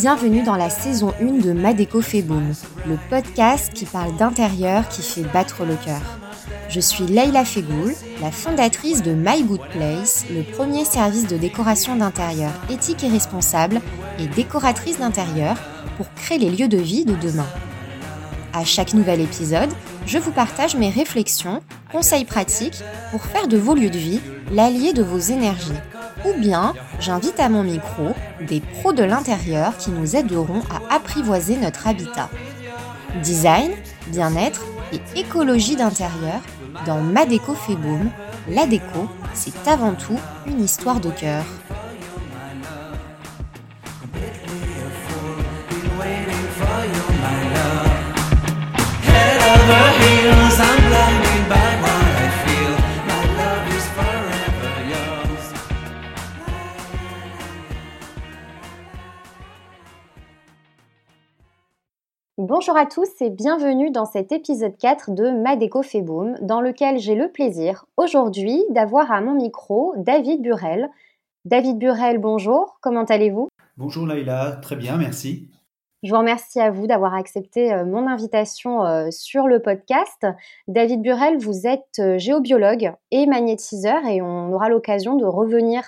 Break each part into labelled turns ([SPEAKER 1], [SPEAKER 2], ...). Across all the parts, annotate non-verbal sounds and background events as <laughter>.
[SPEAKER 1] Bienvenue dans la saison 1 de Madeco fait le podcast qui parle d'intérieur qui fait battre le cœur. Je suis Leila Fegoul, la fondatrice de My Good Place, le premier service de décoration d'intérieur éthique et responsable et décoratrice d'intérieur pour créer les lieux de vie de demain. À chaque nouvel épisode, je vous partage mes réflexions, conseils pratiques pour faire de vos lieux de vie l'allié de vos énergies ou bien j'invite à mon micro des pros de l'intérieur qui nous aideront à apprivoiser notre habitat. Design, bien-être et écologie d'intérieur dans Ma déco fait boom. La déco, c'est avant tout une histoire de cœur. Bonjour à tous et bienvenue dans cet épisode 4 de Ma déco fait boom, dans lequel j'ai le plaisir aujourd'hui d'avoir à mon micro David Burel. David Burel, bonjour, comment allez-vous?
[SPEAKER 2] Bonjour Laïla, très bien, merci.
[SPEAKER 1] Je vous remercie à vous d'avoir accepté euh, mon invitation euh, sur le podcast. David Burel, vous êtes euh, géobiologue et magnétiseur et on aura l'occasion de revenir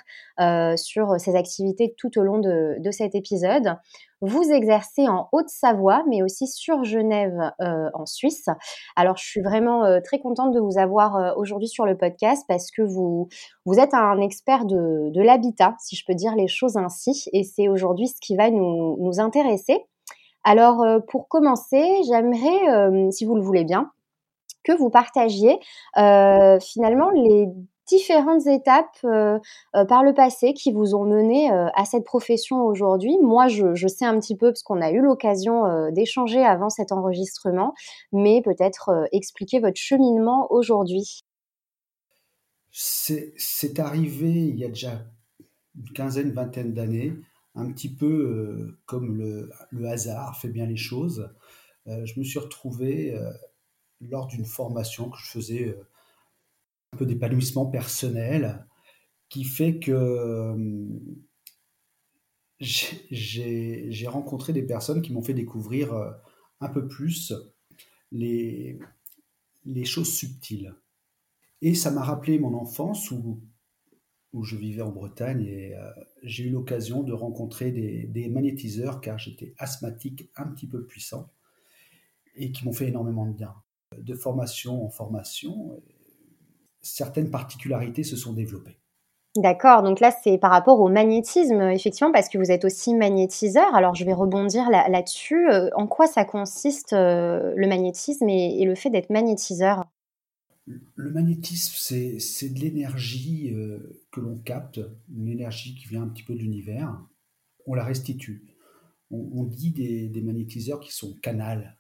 [SPEAKER 1] sur ces activités tout au long de, cet épisode. Vous exercez en Haute-Savoie, mais aussi sur Genève en Suisse. Alors, je suis vraiment très contente de vous avoir aujourd'hui sur le podcast parce que vous, vous êtes un expert de, de l'habitat, si je peux dire les choses ainsi, et c'est aujourd'hui ce qui va nous, nous intéresser. Alors, euh, pour commencer, j'aimerais, euh, si vous le voulez bien, que vous partagiez euh, finalement les différentes étapes par le passé qui vous ont mené à cette profession aujourd'hui. Moi, je, sais un petit peu parce qu'on a eu l'occasion d'échanger avant cet enregistrement, mais peut-être expliquer votre cheminement aujourd'hui.
[SPEAKER 2] C'est arrivé il y a déjà une quinzaine, vingtaine d'années un petit peu euh, comme le, hasard fait bien les choses, euh, je me suis retrouvé euh, lors d'une formation que je faisais un peu d'épanouissement personnel qui fait que j'ai rencontré des personnes qui m'ont fait découvrir un peu plus les, choses subtiles. Et ça m'a rappelé mon enfance où où je vivais en Bretagne et euh, j'ai eu l'occasion de rencontrer des, magnétiseurs car j'étais asthmatique un petit peu puissant et qui m'ont fait énormément de bien. De formation en formation, certaines particularités se sont développées.
[SPEAKER 1] D'accord, donc là c'est par rapport au magnétisme, effectivement, parce que vous êtes aussi magnétiseur. Alors je vais rebondir là-dessus. Euh, en quoi ça consiste euh, le magnétisme et le fait d'être magnétiseur?
[SPEAKER 2] Le magnétisme, c'est de l'énergie euh, que l'on capte, une énergie qui vient un petit peu de l'univers. On la restitue. On, dit des, magnétiseurs qui sont canals.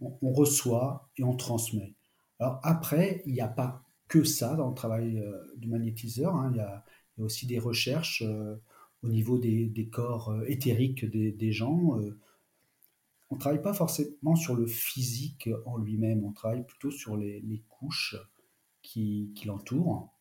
[SPEAKER 2] On, reçoit et on transmet. Alors après, il n'y a pas que ça dans le travail euh, du magnétiseur. Hein. Il, y a, aussi des recherches euh, au niveau des, corps éthériques des, gens on ne travaille pas forcément sur le physique en lui-même, on travaille plutôt sur les, couches qui, l'entourent.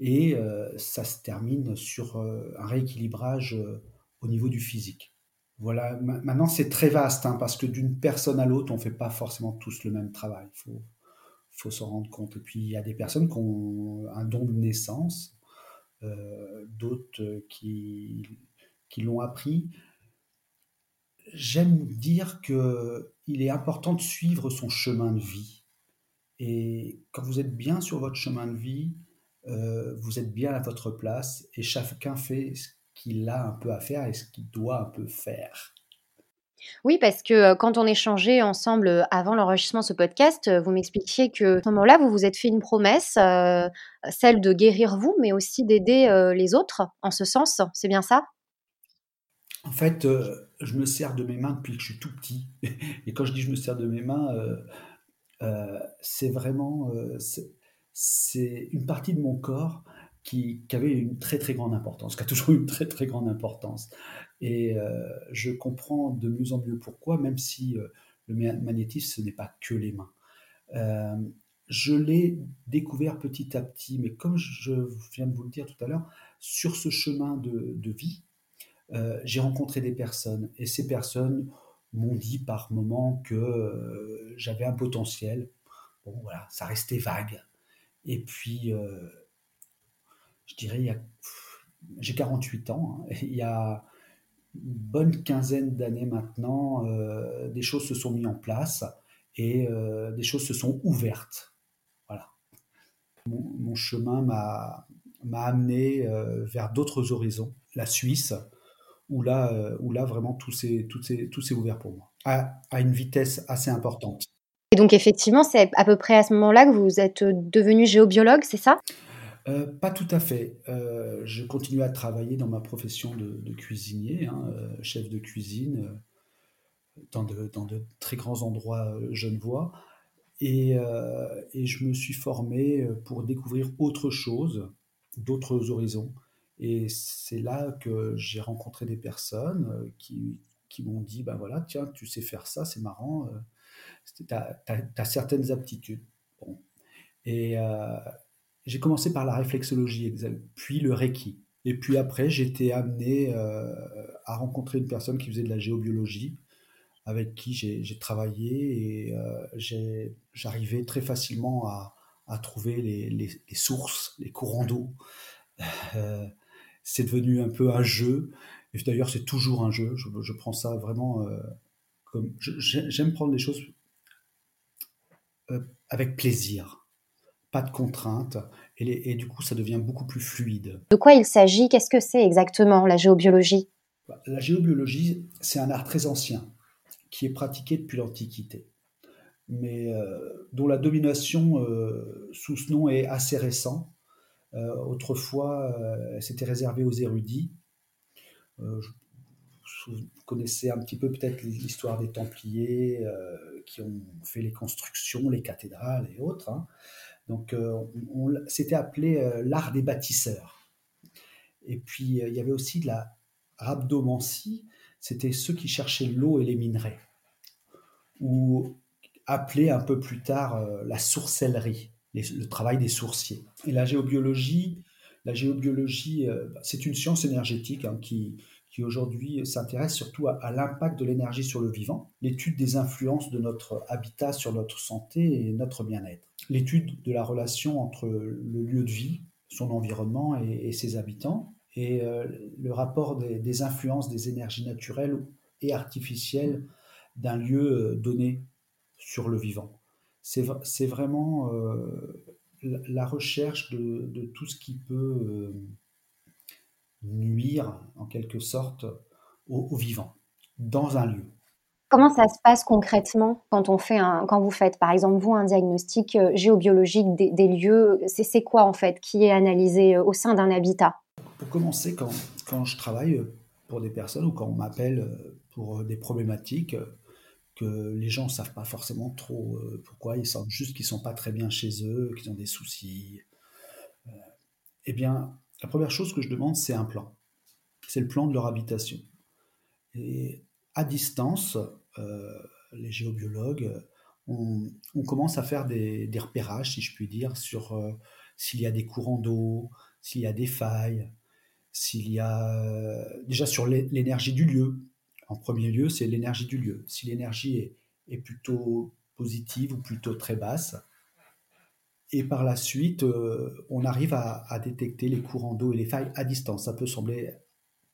[SPEAKER 2] Et euh, ça se termine sur euh, un rééquilibrage euh, au niveau du physique. Voilà, maintenant c'est très vaste, hein, parce que d'une personne à l'autre, on ne fait pas forcément tous le même travail. Il faut, faut s'en rendre compte. Et puis il y a des personnes qui ont un don de naissance, d'autres qui, qui l'ont appris j'aime dire que il est important de suivre son chemin de vie. Et quand vous êtes bien sur votre chemin de vie, euh, vous êtes bien à votre place et chacun fait ce qu'il a un peu à faire et ce qu'il doit un peu faire.
[SPEAKER 1] Oui, parce que euh, quand on échangeait ensemble euh, avant l'enregistrement de ce podcast, vous m'expliquiez que à ce moment-là, vous vous êtes fait une promesse, celle de guérir vous, mais aussi d'aider les autres en ce sens. C'est bien ça?
[SPEAKER 2] En fait, je me sers de mes mains depuis que je suis tout petit. <laughs> Et quand je dis je me sers de mes mains, euh, euh, c'est vraiment euh, c'est une partie de mon corps qui, avait une très très grande importance, qui a toujours une très très grande importance. Et je comprends de mieux en mieux pourquoi, même si le magnétisme, ce n'est pas que les mains. je l'ai découvert petit à petit, mais comme je viens de vous le dire tout à l'heure, sur ce chemin de, de vie, j'ai rencontré des personnes, et ces personnes m'ont dit par moments que euh, j'avais un potentiel. Bon, voilà, ça restait vague. Et puis, euh, je dirais, j'ai 48 ans, il y a <laughs> bonne quinzaine d'années maintenant, euh, des choses se sont mises en place et des choses se sont ouvertes. Voilà. Mon, chemin m'a amené vers d'autres horizons. La Suisse, où là, euh, où là vraiment tout s'est, ouvert pour moi, à, à, une vitesse assez importante.
[SPEAKER 1] Et donc effectivement, c'est à peu près à ce moment-là que vous êtes devenu géobiologue, c'est ça?
[SPEAKER 2] Euh, Pas tout à fait. Euh, je continue à travailler dans ma profession de, cuisinier, hein, chef de cuisine, dans de, très grands endroits genevois. Et, et je me suis formé pour découvrir autre chose, d'autres horizons. Et c'est là que j'ai rencontré des personnes euh, qui, m'ont dit, ben voilà, tiens, tu sais faire ça, c'est marrant, tu as, certaines aptitudes. Et euh, j'ai commencé par la réflexologie, puis le Reiki. Et puis après, j'étais amené euh, à rencontrer une personne qui faisait de la géobiologie, avec qui j'ai travaillé, et j'arrivais très facilement à, trouver les, sources, les courants d'eau c'est devenu un peu un jeu. Et d'ailleurs, c'est toujours un jeu. Je, prends ça vraiment euh, comme. J'aime prendre les choses euh, avec plaisir, pas de contraintes. Et, du coup, ça devient beaucoup plus fluide.
[SPEAKER 1] De quoi il s'agit? Qu'est-ce que c'est exactement la géobiologie?
[SPEAKER 2] Bah, La géobiologie, c'est un art très ancien qui est pratiqué depuis l'Antiquité, mais euh, dont la domination sous ce nom est assez récente euh, autrefois, euh, c'était réservé aux érudits. Euh, vous connaissez un petit peu peut-être l'histoire des Templiers qui ont fait les constructions, les cathédrales et autres. Hein. Donc, on, c'était appelé l'art des bâtisseurs. Et puis, il y avait aussi de la rhabdomancie, c'était ceux qui cherchaient l'eau et les minerais, ou appelé un peu plus tard la sourcellerie le travail des sourciers. Et la géobiologie, la géobiologie, euh, c'est une science énergétique hein, qui, qui aujourd'hui s'intéresse surtout à, l'impact de l'énergie sur le vivant, l'étude des influences de notre habitat sur notre santé et notre bien-être, l'étude de la relation entre le lieu de vie, son environnement et, ses habitants, et euh, le rapport des, influences des énergies naturelles et artificielles d'un lieu euh, donné sur le vivant. C'est vraiment euh, la recherche de, tout ce qui peut nuire, en quelque sorte, au, vivant, dans un lieu.
[SPEAKER 1] Comment ça se passe concrètement quand on fait un, quand vous faites par exemple vous un diagnostic euh, géobiologique des, lieux? C'est quoi en fait qui est analysé au sein d'un habitat?
[SPEAKER 2] Pour commencer, quand, quand, je travaille pour des personnes ou quand on m'appelle pour des problématiques, que les gens ne savent pas forcément trop euh, pourquoi, ils sentent juste qu'ils ne sont pas très bien chez eux, qu'ils ont des soucis. Euh, eh bien, la première chose que je demande, c'est un plan. C'est le plan de leur habitation. Et à distance, euh, les géobiologues, on, commence à faire des, des, repérages, si je puis dire, sur s'il y a des courants d'eau, s'il y a des failles, s'il y a déjà sur l'énergie du lieu, en premier lieu, c'est l'énergie du lieu. Si l'énergie est, plutôt positive ou plutôt très basse, et par la suite, euh, on arrive à, détecter les courants d'eau et les failles à distance. Ça peut sembler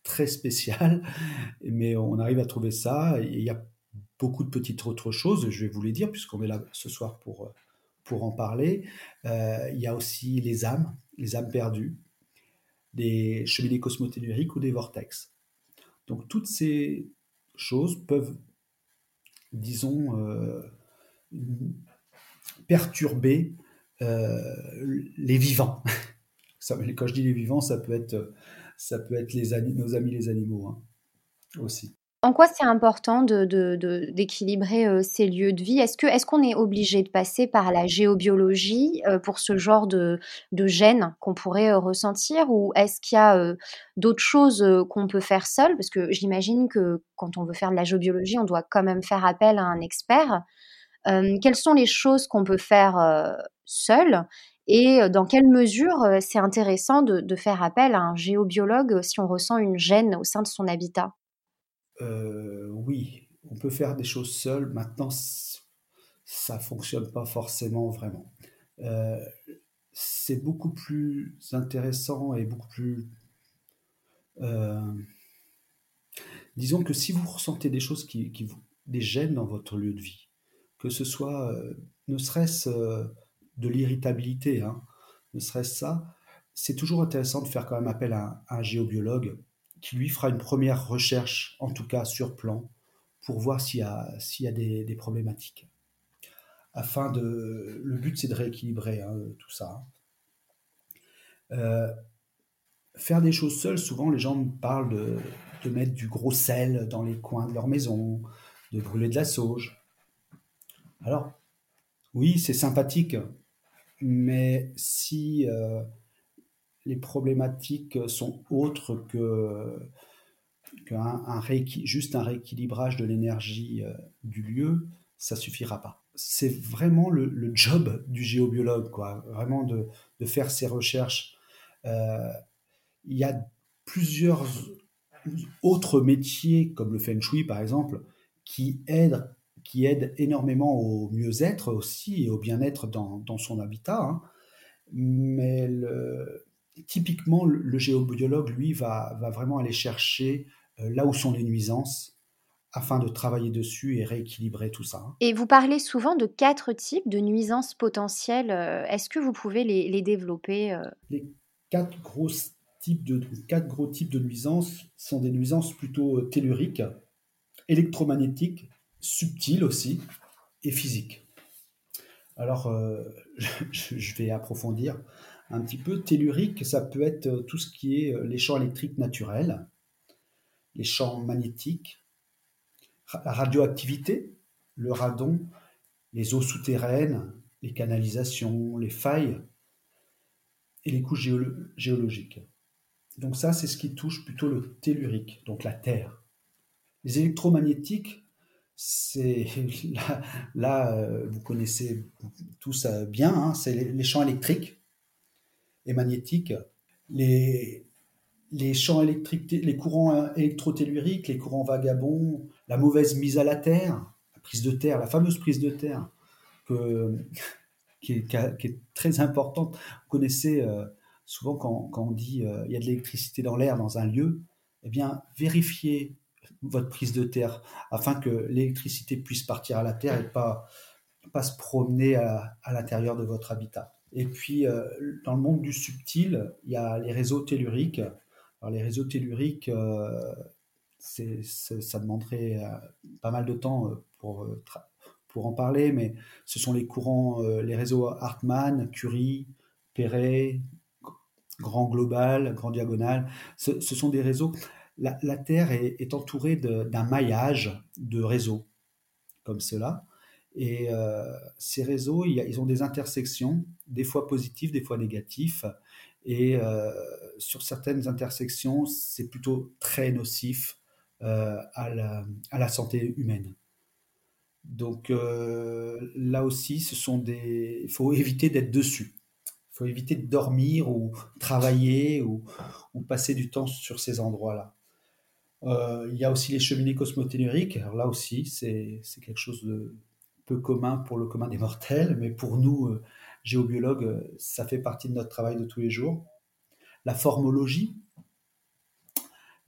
[SPEAKER 2] très spécial, <laughs> mais on arrive à trouver ça. il y a beaucoup de petites autres choses, je vais vous les dire, puisqu'on est là ce soir pour, pour en parler. Euh, il y a aussi les âmes, les âmes perdues, des cheminées cosmotelluriques ou des vortex. Donc toutes ces, choses peuvent, disons, euh, perturber euh, les vivants. <laughs> quand je dis les vivants, ça peut être, ça peut être nos amis les animaux hein, aussi.
[SPEAKER 1] En quoi c'est important d'équilibrer de, ces lieux de vie? Est-ce qu'on est, est obligé de passer par la géobiologie pour ce genre de, de gènes qu'on pourrait ressentir? Ou est-ce qu'il y a d'autres choses qu'on peut faire seul? Parce que j'imagine que quand on veut faire de la géobiologie, on doit quand même faire appel à un expert. Quelles sont les choses qu'on peut faire seul et dans quelle mesure c'est intéressant de, faire appel à un géobiologue si on ressent une gêne au sein de son habitat?
[SPEAKER 2] Oui, on peut faire des choses seul. Maintenant, ça fonctionne pas forcément vraiment. c'est beaucoup plus intéressant et beaucoup plus... disons que si vous ressentez des choses qui, qui vous, des gênes dans votre lieu de vie, que ce soit, ne serait-ce de l'irritabilité, hein. ne serait-ce ça, c'est toujours intéressant de faire quand même appel à, un géobiologue qui lui fera une première recherche, en tout cas sur plan, pour voir s'il y a, des, problématiques. Afin de, le but c'est de rééquilibrer hein, tout ça. Euh, faire des choses seules, souvent les gens me parlent de, mettre du gros sel dans les coins de leur maison, de brûler de la sauge. Alors, oui, c'est sympathique, mais si euh, les problématiques sont autres que qu'un juste un rééquilibrage de l'énergie euh, du lieu, ça suffira pas. C'est vraiment le, job du géobiologue, quoi. Vraiment de, faire ses recherches. Euh, il y a plusieurs autres métiers, comme le feng shui par exemple, qui aident qui aide énormément au mieux-être aussi et au bien-être dans, son habitat. Hein. Mais typiquement, le, géobiologue, lui, va, va, vraiment aller chercher euh, là où sont les nuisances afin de travailler dessus et rééquilibrer tout ça. Hein.
[SPEAKER 1] Et vous parlez souvent de quatre types de nuisances potentielles. Euh, est-ce que vous pouvez les, développer
[SPEAKER 2] euh? Les quatre gros, types de, quatre gros types de nuisances sont des nuisances plutôt telluriques, électromagnétiques subtil aussi et physique. Alors, euh, <laughs> je vais approfondir un petit peu. Tellurique, ça peut être tout ce qui est euh, les champs électriques naturels, les champs magnétiques, la radioactivité, le radon, les eaux souterraines, les canalisations, les failles et les couches géologiques. Donc ça, c'est ce qui touche plutôt le tellurique, donc la Terre. Les électromagnétiques, c'est <laughs> là, euh, vous connaissez tous bien, hein, c'est les, champs électriques et magnétiques, les, les champs électriques, les courants électrotelluriques, les courants vagabonds, la mauvaise mise à la terre, la prise de terre, la fameuse prise de terre <laughs> qui, est, très importante. Vous connaissez euh, souvent quand, on dit euh, il y a de l'électricité dans l'air dans un lieu, eh bien vérifiez votre prise de terre afin que l'électricité puisse partir à la terre et pas, pas se promener à, l'intérieur de votre habitat. Et puis, euh, dans le monde du subtil, il y a les réseaux telluriques. Alors, les réseaux telluriques, euh, ça demanderait euh, pas mal de temps pour, pour en parler, mais ce sont les courants, les réseaux Hartmann, Curie, Perret, Grand Global, Grand Diagonal. Ce, ce sont des réseaux la, Terre est, entourée d'un maillage de réseaux comme cela. Et euh, ces réseaux, ils ont des intersections, des fois positives, des fois négatives. Et euh, sur certaines intersections, c'est plutôt très nocif euh, à, la, santé humaine. Donc là aussi, ce sont des. Il faut éviter d'être dessus. Il faut éviter de dormir ou travailler ou passer du temps sur ces endroits-là. Euh, il y a aussi les cheminées cosmotelluriques. Alors là aussi, c'est quelque chose de peu commun pour le commun des mortels, mais pour nous, euh, géobiologues, euh, ça fait partie de notre travail de tous les jours. La formologie,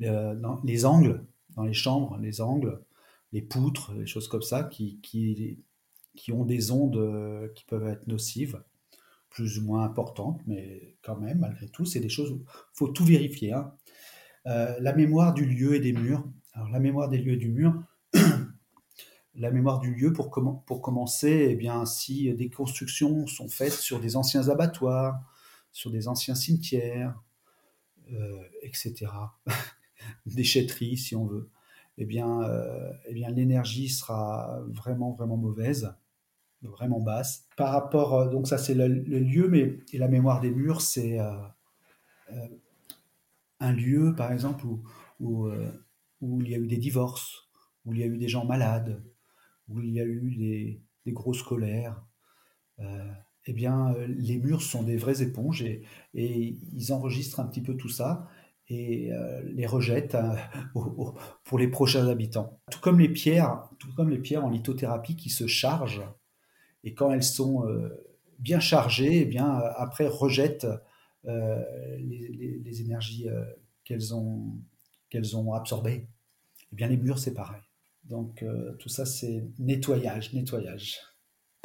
[SPEAKER 2] les angles, dans les chambres, les angles, les poutres, les choses comme ça, qui, qui, ont des ondes qui peuvent être nocives, plus ou moins importantes, mais quand même, malgré tout, c'est des choses, il faut tout vérifier. Hein. Euh, la mémoire du lieu et des murs. Alors la mémoire des lieux et du mur, <clears throat> la mémoire du lieu pour, commencer, eh bien, si des constructions sont faites sur des anciens abattoirs, sur des anciens cimetières, euh, etc., <laughs> déchetteries si on veut, eh bien, eh bien l'énergie sera vraiment, vraiment mauvaise, vraiment basse. Par rapport, donc ça c'est le, lieu, mais et la mémoire des murs, c'est un lieu, par exemple, où, où, où, il y a eu des divorces, où il y a eu des gens malades, où il y a eu des, grosses colères, eh bien, euh, les murs sont des vraies éponges et, ils enregistrent un petit peu tout ça et euh, les rejettent euh, <laughs> pour les prochains habitants. Tout comme les pierres, tout comme les pierres en lithothérapie qui se chargent et quand elles sont bien chargées, eh bien après rejettent les, énergies qu'elles ont qu'elles ont absorbées. Eh bien les murs c'est pareil. Donc tout ça c'est nettoyage, nettoyage.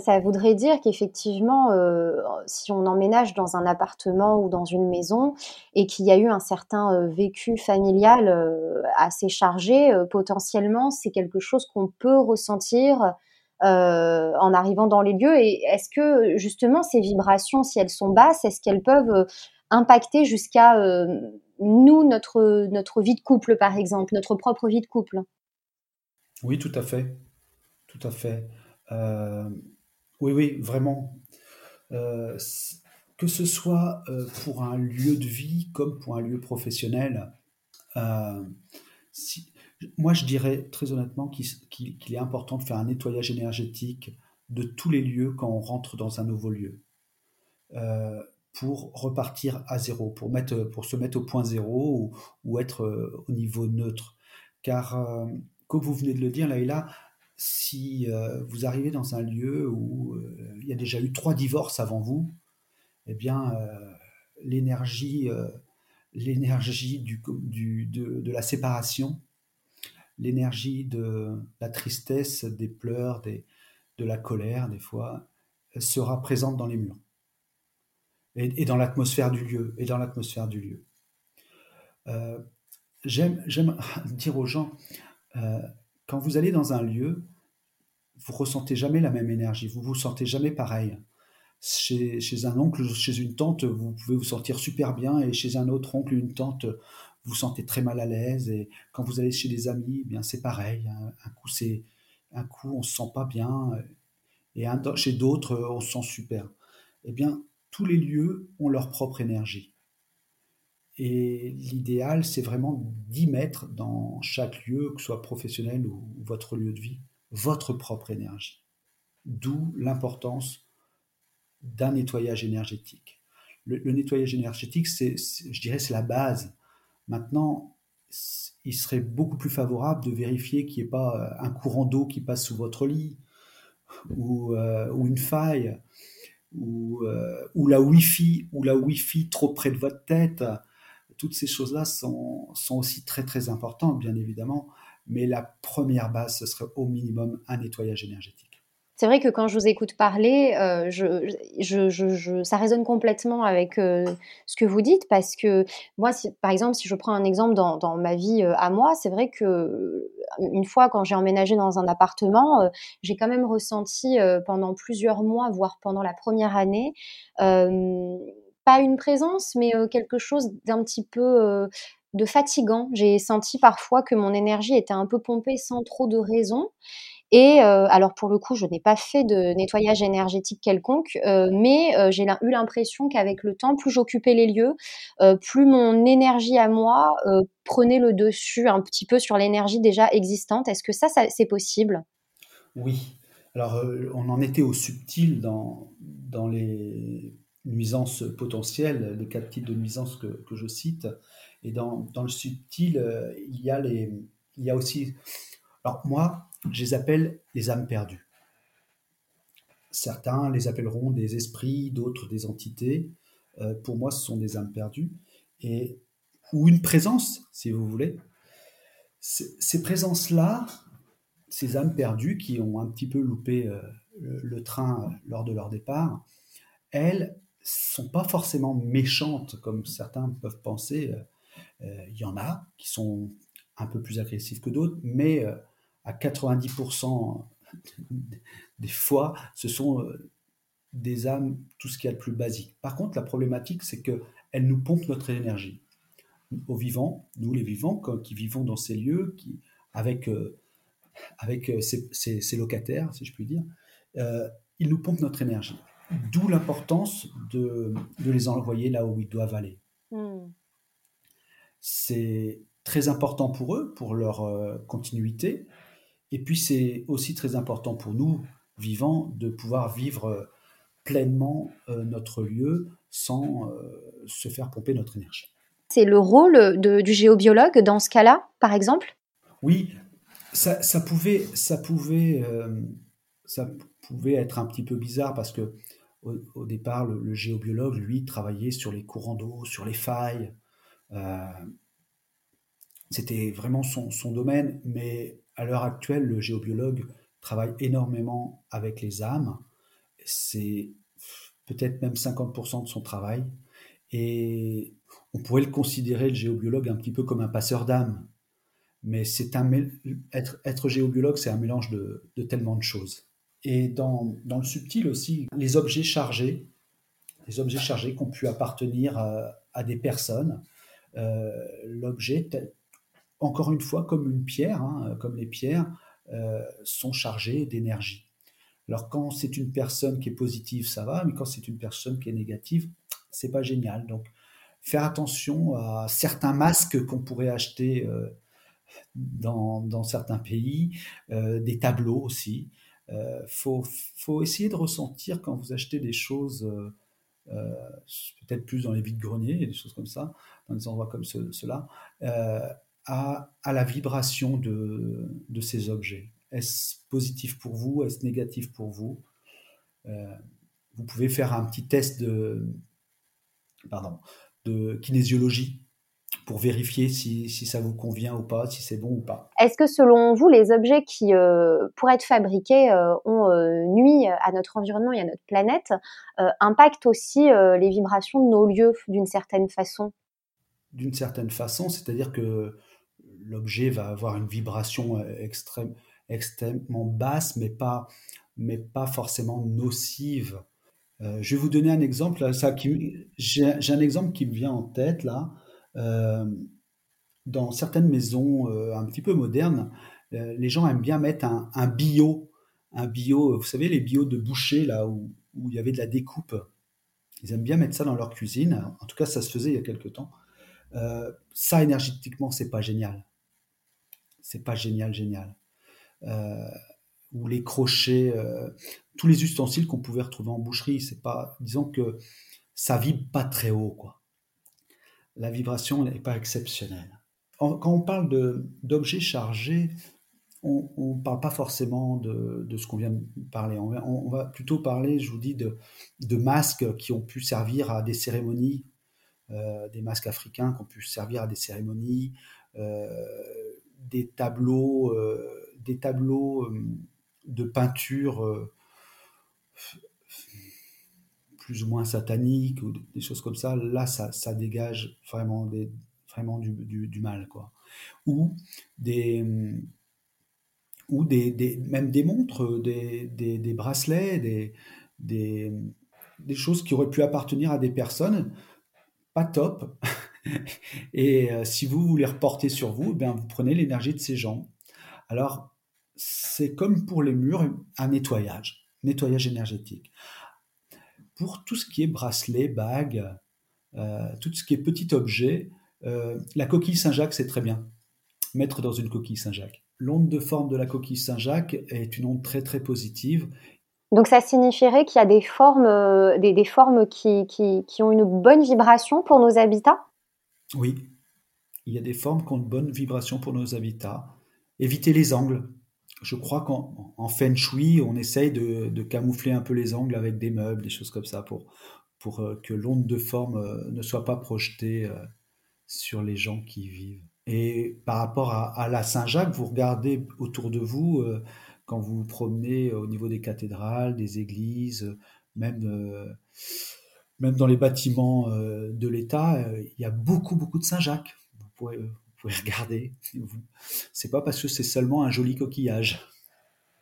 [SPEAKER 1] Ça voudrait dire qu'effectivement, euh, si on emménage dans un appartement ou dans une maison et qu'il y a eu un certain euh, vécu familial euh, assez chargé, potentiellement, c'est quelque chose qu'on peut ressentir en arrivant dans les lieux. Et est-ce que justement ces vibrations, si elles sont basses, est-ce qu'elles peuvent impacter jusqu'à nous, notre, notre vie de couple, par exemple, notre propre vie de couple?
[SPEAKER 2] Oui, tout à fait. Tout à fait. Oui, oui, vraiment. Euh, que ce soit euh, pour un lieu de vie comme pour un lieu professionnel, euh, moi je dirais très honnêtement qu'il est important de faire un nettoyage énergétique de tous les lieux quand on rentre dans un nouveau lieu. pour repartir à zéro, pour, se mettre au point zéro ou, être au niveau neutre. Car, comme vous venez de le dire, Laïla, si euh, vous arrivez dans un lieu où euh, il y a déjà eu trois divorces avant vous, eh bien, euh, l'énergie, l'énergie de, la séparation, l'énergie de la tristesse, des pleurs, de la colère, des fois, sera présente dans les murs et, dans l'atmosphère du lieu. Et dans l'atmosphère du lieu. j'aime, j'aime <laughs> dire aux gens, quand vous allez dans un lieu, vous ressentez jamais la même énergie, vous vous sentez jamais pareil. Chez, un oncle, chez une tante, vous pouvez vous sentir super bien, et chez un autre oncle, une tante, vous sentez très mal à l'aise. Et quand vous allez chez des amis, eh bien c'est pareil. Un, coup, c'est un coup, on se sent pas bien, et chez d'autres, on se sent super. Eh bien, tous les lieux ont leur propre énergie. Et l'idéal, c'est vraiment d'y mettre dans chaque lieu, que ce soit professionnel ou votre lieu de vie, votre propre énergie. D'où l'importance d'un nettoyage énergétique. Le, nettoyage énergétique, c'est, je dirais, c'est la base. Maintenant, il serait beaucoup plus favorable de vérifier qu'il n'y ait pas euh, un courant d'eau qui passe sous votre lit, ou, euh, une faille, ou, euh, ou, la Wi-Fi, ou la Wi-Fi trop près de votre tête. Toutes ces choses-là sont aussi très très importantes, bien évidemment, mais la première base, ce serait au minimum un nettoyage énergétique.
[SPEAKER 1] C'est vrai que quand je vous écoute parler, euh, ça résonne complètement avec euh, ce que vous dites parce que moi, par exemple, si je prends un exemple dans, ma vie euh, à moi, c'est vrai que une fois quand j'ai emménagé dans un appartement, j'ai quand même ressenti pendant plusieurs mois, voire pendant la première année, pas une présence, mais quelque chose d'un petit peu de fatigant. J'ai senti parfois que mon énergie était un peu pompée sans trop de raison. Et euh, alors pour le coup, je n'ai pas fait de nettoyage énergétique quelconque, euh, mais euh, j'ai eu l'impression qu'avec le temps, plus j'occupais les lieux, plus mon énergie à moi prenait le dessus un petit peu sur l'énergie déjà existante. Est-ce que ça, c'est possible?
[SPEAKER 2] Oui. Alors on en était au subtil dans, les nuisances potentielles, les quatre types de nuisances que, je cite. Et dans, le subtil, il y a aussi. Alors, moi, je les appelle les âmes perdues. Certains les appelleront des esprits, d'autres des entités. Euh, pour moi, ce sont des âmes perdues. Et, ou une présence, si vous voulez. Ces présences-là, ces âmes perdues qui ont un petit peu loupé euh, le, train lors de leur départ, elles sont pas forcément méchantes comme certains peuvent penser. Euh, il y en a qui sont un peu plus agressifs que d'autres, mais euh, à 90% des fois, ce sont euh, des âmes, tout ce qui est le plus basique. Par contre, la problématique, c'est qu'elles nous pompent notre énergie. Aux vivants, nous les vivants, qui vivons dans ces lieux, qui, avec, avec ses, locataires, si je puis dire, ils nous pompent notre énergie. D'où l'importance de, de, les envoyer là où ils doivent aller. Hmm. C'est très important pour eux, pour leur continuité. Et puis c'est aussi très important pour nous, vivants, de pouvoir vivre pleinement notre lieu sans se faire pomper notre énergie.
[SPEAKER 1] C'est le rôle du géobiologue dans ce cas-là, par exemple?
[SPEAKER 2] Oui, ça, pouvait, ça, pouvait, ça pouvait être un petit peu bizarre parce que au, départ, le, géobiologue, lui, travaillait sur les courants d'eau, sur les failles. C'était vraiment son, son, domaine, mais à l'heure actuelle, le géobiologue travaille énormément avec les âmes. C'est peut-être même 50% de son travail. Et on pourrait le considérer, le géobiologue, un petit peu comme un passeur d'âme. Mais c'est un être, géobiologue, c'est un mélange de, tellement de choses. Et dans, dans, le subtil aussi, les objets chargés, les objets chargés qui ont pu appartenir à, des personnes, euh, l'objet, encore une fois, comme une pierre, hein, comme les pierres, euh, sont chargés d'énergie. Alors quand c'est une personne qui est positive, ça va, mais quand c'est une personne qui est négative, c'est pas génial. Donc faire attention à certains masques qu'on pourrait acheter euh, dans, certains pays, euh, des tableaux aussi. Il euh, faut, essayer de ressentir quand vous achetez des choses, peut-être plus dans les vides-greniers, des choses comme ça, dans des endroits comme cela, à, à, la vibration de, de ces objets. Est-ce positif pour vous? Est-ce négatif pour vous? Vous pouvez faire un petit test de, pardon, de kinésiologie pour vérifier si, si, ça vous convient ou pas, si c'est bon ou pas.
[SPEAKER 1] Est-ce que selon vous, les objets qui euh, pourraient être fabriqués euh, ont euh, nuit à notre environnement et à notre planète impactent aussi les vibrations de nos lieux d'une certaine façon?
[SPEAKER 2] D'une certaine façon, c'est-à-dire que l'objet va avoir une vibration extrême, extrêmement basse, mais pas, forcément nocive euh, je vais vous donner un exemple. J'ai, un exemple qui me vient en tête là. Euh, dans certaines maisons euh, un petit peu modernes, les gens aiment bien mettre un, bio, un bio. Vous savez les bios de boucher là où, où, il y avait de la découpe. Ils aiment bien mettre ça dans leur cuisine. En tout cas, ça se faisait il y a quelque temps. ça énergétiquement, c'est pas génial. C'est pas génial, génial. ou les crochets tous les ustensiles qu'on pouvait retrouver en boucherie. C'est pas, disons que ça vibre pas très haut, quoi. La vibration n'est pas exceptionnelle. Quand on parle d'objets chargés, on ne parle pas forcément de, ce qu'on vient de parler. On va, plutôt parler, je vous dis, de, de, masques qui ont pu servir à des cérémonies, euh, des masques africains qui ont pu servir à des cérémonies, euh, des tableaux, euh, des tableaux de peinture plus ou moins satanique ou des choses comme ça, là, ça, dégage vraiment, des, vraiment du, mal, quoi. Ou des, ou des, même des montres, des, des bracelets, des, des, choses qui auraient pu appartenir à des personnes pas top. <laughs> Et euh, si vous voulez reporter sur vous, ben vous prenez l'énergie de ces gens. Alors, c'est comme pour les murs, un nettoyage nettoyage énergétique. Pour tout ce qui est bracelet, bague, euh, tout ce qui est petit objet, euh, la coquille Saint-Jacques, c'est très bien. Mettre dans une coquille Saint-Jacques. L'onde de forme de la coquille Saint-Jacques est une onde très très positive.
[SPEAKER 1] Donc ça signifierait qu'il y a des formes, euh, des, formes qui, qui, ont une bonne vibration pour nos habitats?
[SPEAKER 2] Oui, il y a des formes qui ont une bonne vibration pour nos habitats. Éviter les angles je crois qu'en feng shui, on essaye de, camoufler un peu les angles avec des meubles, des choses comme ça, pour, pour euh, que l'onde de forme euh, ne soit pas projetée euh, sur les gens qui y vivent. Et par rapport à, la Saint-Jacques, vous regardez autour de vous, quand vous vous promenez au niveau des cathédrales, des églises, même, même dans les bâtiments de l'État, il y a beaucoup, beaucoup de Saint-Jacques. Vous pouvez, pouvez regarder. C'est pas parce que c'est seulement un joli coquillage.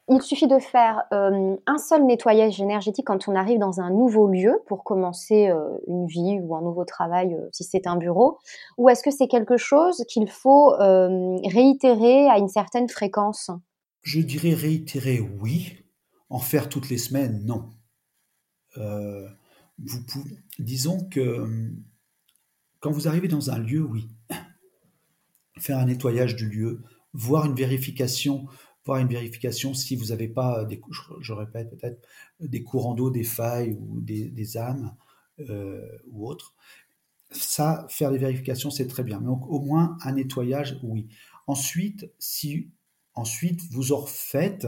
[SPEAKER 1] il suffit de faire euh, un seul nettoyage énergétique quand on arrive dans un nouveau lieu pour commencer euh, une vie ou un nouveau travail euh, si c'est un bureau Ou est-ce que c'est quelque chose qu'il faut réitérer à une certaine fréquence?
[SPEAKER 2] Je dirais réitérer oui, en faire toutes les semaines non. Vous disons que quand vous arrivez dans un lieu, oui, <coughs> faire un nettoyage du lieu, voir une vérification une vérification si vous n'avez pas, des, je, répète peut-être, des courants d'eau, des failles ou des, âmes euh, ou autres. Ça, faire des vérifications, c'est très bien. Donc au moins un nettoyage, oui. Ensuite, si ensuite vous en refaites,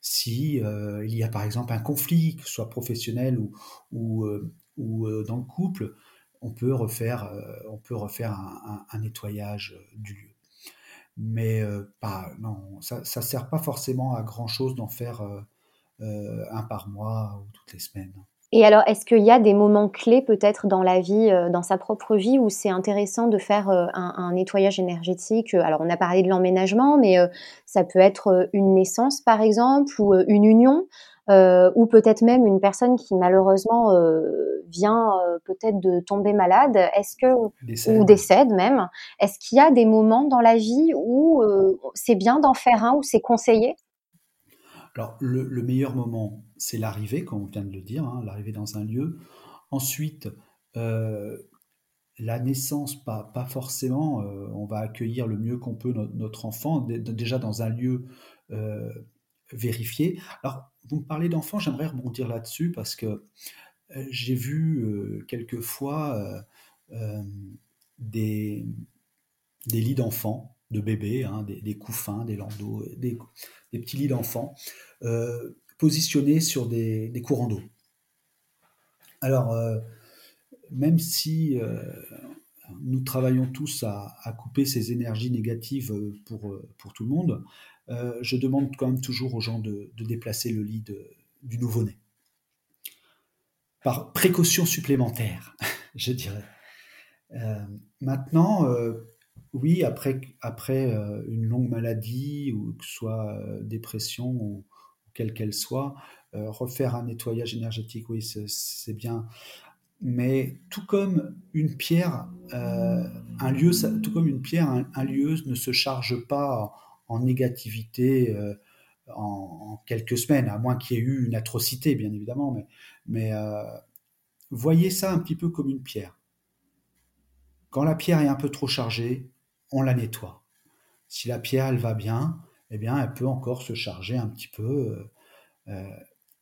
[SPEAKER 2] si euh, il y a par exemple un conflit, que ce soit professionnel ou, euh, ou dans le couple, on peut refaire, un nettoyage du lieu mais euh, ça ne sert pas forcément à grand chose d'en faire euh, euh, un par mois ou toutes les semaines.
[SPEAKER 1] Et alors, est-ce qu'il y a des moments clés peut-être dans la vie, dans sa propre vie, où c'est intéressant de faire un, nettoyage énergétique Alors, on a parlé de l'emménagement, mais ça peut être une naissance, par exemple, ou une union. Euh, ou peut-être même une personne qui malheureusement euh, vient euh, peut-être de tomber malade, est-ce que ou décède même, est-ce qu'il y a des moments dans la vie où c'est bien d'en faire un, ou c'est conseillé?
[SPEAKER 2] Alors le, meilleur moment, c'est l'arrivée, comme on vient de le dire, hein, l'arrivée dans un lieu. Ensuite, la naissance, pas, forcément. on va accueillir le mieux qu'on peut notre enfant, déjà dans un lieu vérifié. Alors vous me parlez d'enfants, j'aimerais rebondir là-dessus parce que euh, j'ai vu euh, quelquefois euh, des lits d'enfants, de bébés, hein, des, couffins, des landaux, des, petits lits d'enfants, positionnés sur des, courants d'eau. Alors, même si nous travaillons tous à, couper ces énergies négatives pour, tout le monde, euh, je demande quand même toujours aux gens de, déplacer le lit du nouveau-né. Par précaution supplémentaire, <laughs> je dirais. Euh, maintenant, euh, oui, après, après une longue maladie, ou que ce soit dépression ou, quelle qu'elle soit, refaire un nettoyage énergétique, oui, c'est bien. Mais tout comme une pierre, un lieu, ne se charge pas en négativité euh, en, quelques semaines, à moins qu'il y ait eu une atrocité, bien évidemment. Mais, euh, voyez ça un petit peu comme une pierre. Quand la pierre est un peu trop chargée, on la nettoie. Si la pierre, elle va bien, eh bien, elle peut encore se charger un petit peu. Euh,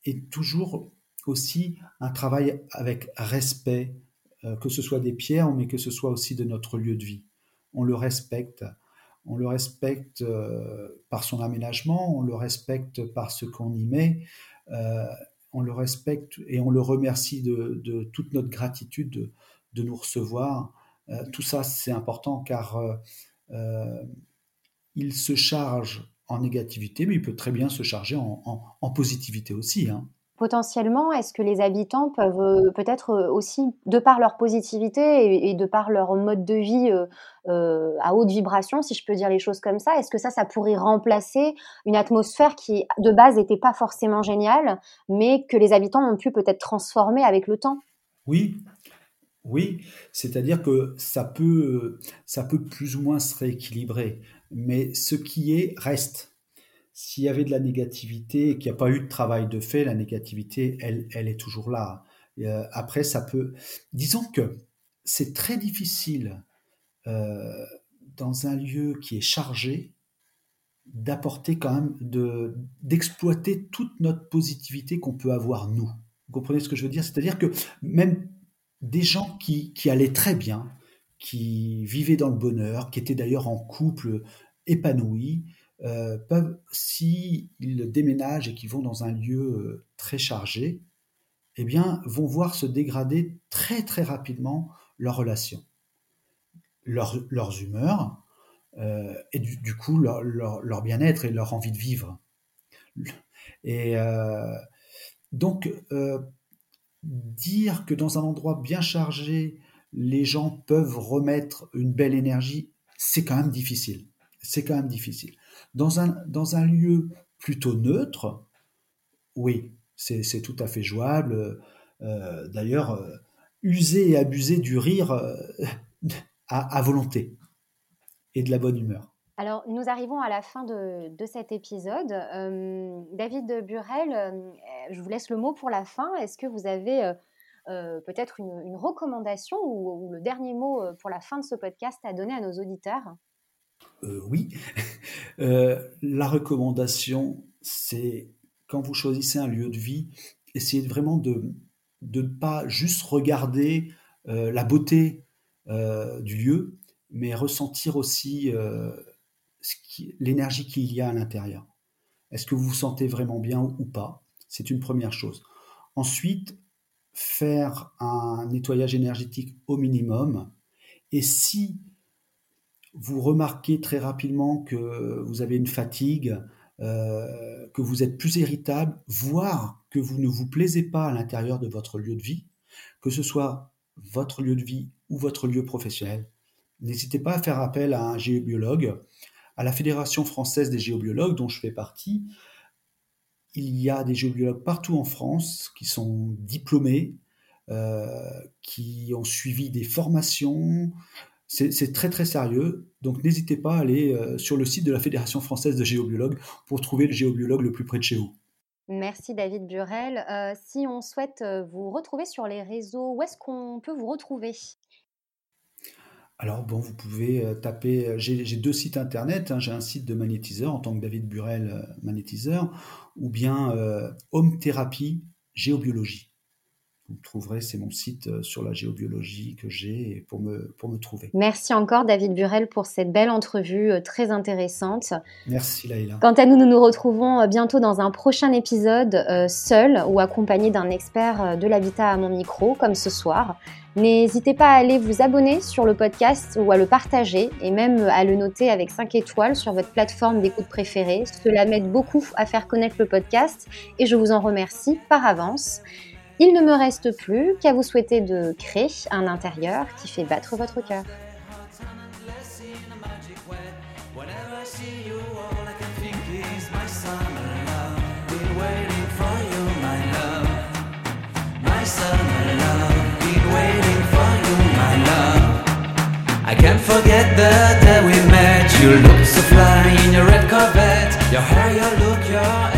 [SPEAKER 2] et toujours aussi un travail avec respect, que ce soit des pierres, mais que ce soit aussi de notre lieu de vie. On le respecte, on le respecte euh, par son aménagement, on le respecte par ce qu'on y met, euh, on le respecte et on le remercie de, toute notre gratitude de, nous recevoir. Euh, tout ça, c'est important car il se charge en négativité, mais il peut très bien se charger en, positivité aussi. Hein
[SPEAKER 1] potentiellement, est-ce que les habitants peuvent euh, peut-être euh, aussi, de par leur positivité et, de par leur mode de vie euh, à haute vibration, si je peux dire les choses comme ça, est-ce que ça, ça pourrait remplacer une atmosphère qui, de base, n'était pas forcément géniale, mais que les habitants ont pu peut-être transformer avec le temps?
[SPEAKER 2] Oui, oui, c'est-à-dire que ça peut, ça peut plus ou moins se rééquilibrer, mais ce qui est reste s'il y avait de la négativité et qu'il n'y a pas eu de travail de fait, la négativité, elle, elle est toujours là. Euh, après, ça peut... Disons que c'est très difficile euh, dans un lieu qui est chargé d'apporter quand même, de, d'exploiter toute notre positivité qu'on peut avoir nous. Vous comprenez ce que je veux dire? C'est-à-dire que même des gens qui, qui allaient très bien, qui vivaient dans le bonheur, qui étaient d'ailleurs en couple épanoui, euh, peuvent, s'ils déménagent et qu'ils vont dans un lieu euh, très chargé, eh bien, vont voir se dégrader très très rapidement leurs relations, leurs humeurs, euh, et du, coup leur, leur, bien-être et leur envie de vivre. Et donc, dire que dans un endroit bien chargé, les gens peuvent remettre une belle énergie, c'est quand même difficile. C'est quand même difficile. Dans un, lieu plutôt neutre, oui, c'est tout à fait jouable. Euh, d'ailleurs, euh, user et abuser du rire euh, <laughs> à, volonté et de la bonne humeur.
[SPEAKER 1] Alors, nous arrivons à la fin de, cet épisode. David Burel, je vous laisse le mot pour la fin. Est-ce que vous avez peut-être une, recommandation ou, le dernier mot pour la fin de ce podcast à donner à nos auditeurs?
[SPEAKER 2] Oui. <laughs> la recommandation, c'est quand vous choisissez un lieu de vie, essayez vraiment de ne pas juste regarder euh, la beauté euh, du lieu, mais ressentir aussi euh, l'énergie qu'il y a à l'intérieur. Est-ce que vous vous sentez vraiment bien ou pas? C'est une première chose. Ensuite, faire un nettoyage énergétique au minimum. Et si vous remarquez très rapidement que vous avez une fatigue, euh, que vous êtes plus irritable, voire que vous ne vous plaisez pas à l'intérieur de votre lieu de vie, que ce soit votre lieu de vie ou votre lieu professionnel, n'hésitez pas à faire appel à un géobiologue. À la Fédération française des géobiologues, dont je fais partie, il y a des géobiologues partout en France qui sont diplômés, euh, qui ont suivi des formations, c'est très très sérieux, donc n'hésitez pas à aller euh, sur le site de la Fédération française de géobiologues pour trouver le géobiologue le plus près de chez vous.
[SPEAKER 1] Merci David Burel. Euh, si on souhaite vous retrouver sur les réseaux, où est-ce qu'on peut vous retrouver?
[SPEAKER 2] Alors bon, vous pouvez taper, j'ai deux sites internet, hein. j'ai un site de magnétiseur en tant que David Burel magnétiseur, ou bien Home Thérapie Géobiologie vous trouverez, c'est mon site euh, sur la géobiologie que j'ai pour me, pour me trouver.
[SPEAKER 1] Merci encore David Burel pour cette belle entrevue euh, très intéressante.
[SPEAKER 2] Merci Laïla.
[SPEAKER 1] Quant à nous, nous nous retrouvons euh, bientôt dans un prochain épisode seul ou accompagné d'un expert de l'habitat à mon micro, comme ce soir. N'hésitez pas à aller vous abonner sur le podcast ou à le partager et même à le noter avec 5 étoiles sur votre plateforme d'écoute préférée. Cela m'aide beaucoup à faire connaître le podcast et je vous en remercie par avance. Il ne me reste plus qu'à vous souhaiter de créer un intérieur qui fait battre votre cœur. I can't forget the day we met. You look so fly in your red Corvette. Your hair, your look, your